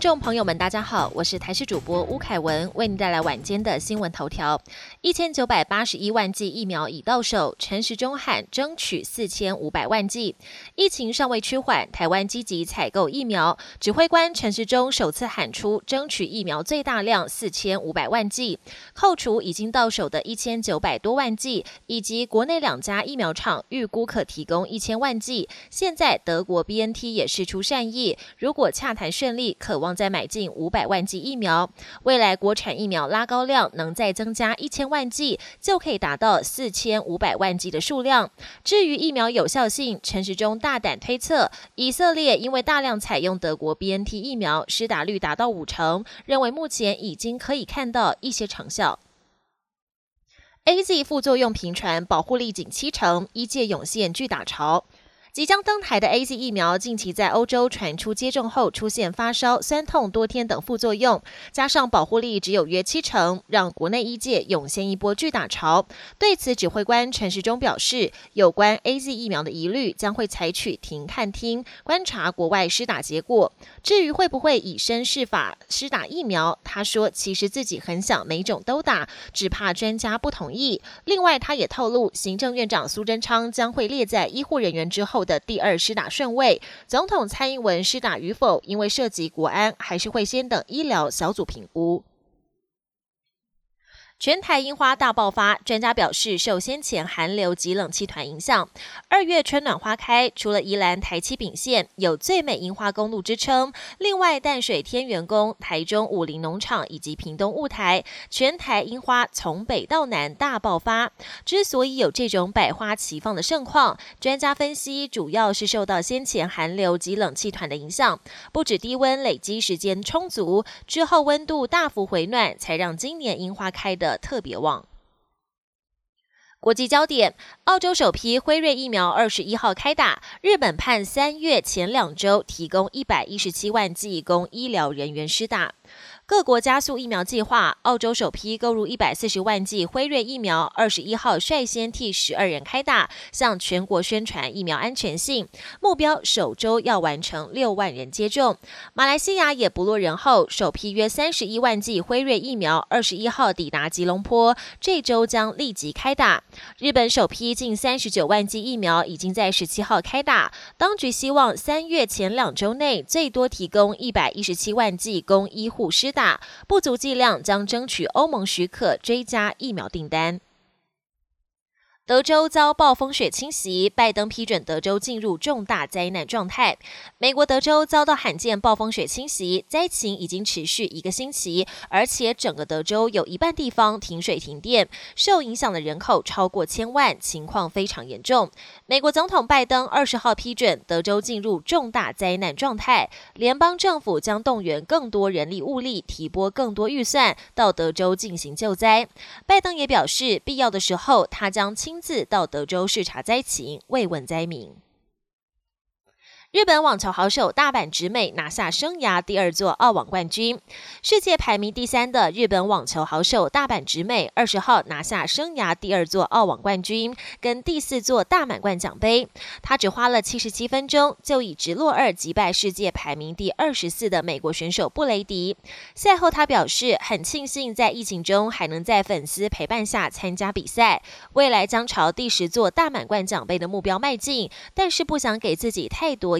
听众朋友们，大家好，我是台视主播吴凯文，为您带来晚间的新闻头条。一千九百八十一万剂疫苗已到手，陈时中喊争取四千五百万剂。疫情尚未趋缓，台湾积极采购疫苗。指挥官陈时中首次喊出争取疫苗最大量四千五百万剂，扣除已经到手的一千九百多万剂，以及国内两家疫苗厂预估可提供一千万剂。现在德国 B N T 也释出善意，如果洽谈顺利，渴望再买进五百万剂疫苗。未来国产疫苗拉高量，能再增加一千万剂，就可以达到四千五百万剂的数量。至于疫苗有效性，陈时中大胆推测，以色列因为大量采用德国 B N T 疫苗，施打率达到五成，认为目前已经可以看到一些成效。A Z 副作用频传，保护力仅七成，一届涌现巨打潮。即将登台的 A Z 疫苗，近期在欧洲传出接种后出现发烧、酸痛多天等副作用，加上保护力只有约七成，让国内医界涌现一波巨大潮。对此，指挥官陈时中表示，有关 A Z 疫苗的疑虑，将会采取停看听，观察国外施打结果。至于会不会以身试法施打疫苗，他说其实自己很想每种都打，只怕专家不同意。另外，他也透露，行政院长苏贞昌将会列在医护人员之后。的第二施打顺位，总统蔡英文施打与否，因为涉及国安，还是会先等医疗小组评估。全台樱花大爆发，专家表示受先前寒流及冷气团影响，二月春暖花开。除了宜兰台七丙线有最美樱花公路之称，另外淡水天元宫、台中武林农场以及屏东雾台，全台樱花从北到南大爆发。之所以有这种百花齐放的盛况，专家分析主要是受到先前寒流及冷气团的影响，不止低温累积时间充足，之后温度大幅回暖，才让今年樱花开的。特别旺。国际焦点：澳洲首批辉瑞疫苗二十一号开打，日本盼三月前两周提供一百一十七万剂供医疗人员施打。各国加速疫苗计划，澳洲首批购入一百四十万剂辉瑞疫苗，二十一号率先替十二人开打，向全国宣传疫苗安全性，目标首周要完成六万人接种。马来西亚也不落人后，首批约三十一万剂辉瑞疫苗，二十一号抵达吉隆坡，这周将立即开打。日本首批近三十九万剂疫苗已经在十七号开打，当局希望三月前两周内最多提供一百一十七万剂供医护施打。不足剂量将争取欧盟许可追加疫苗订单。德州遭暴风雪侵袭，拜登批准德州进入重大灾难状态。美国德州遭到罕见暴风雪侵袭，灾情已经持续一个星期，而且整个德州有一半地方停水停电，受影响的人口超过千万，情况非常严重。美国总统拜登二十号批准德州进入重大灾难状态，联邦政府将动员更多人力物力，提拨更多预算到德州进行救灾。拜登也表示，必要的时候他将亲次。到德州视察灾情，慰问灾民。日本网球好手大阪直美拿下生涯第二座澳网冠军。世界排名第三的日本网球好手大阪直美二十号拿下生涯第二座澳网冠军，跟第四座大满贯奖杯。他只花了七十七分钟，就以直落二击败世界排名第二十四的美国选手布雷迪。赛后他表示，很庆幸在疫情中还能在粉丝陪伴下参加比赛，未来将朝第十座大满贯奖杯的目标迈进，但是不想给自己太多。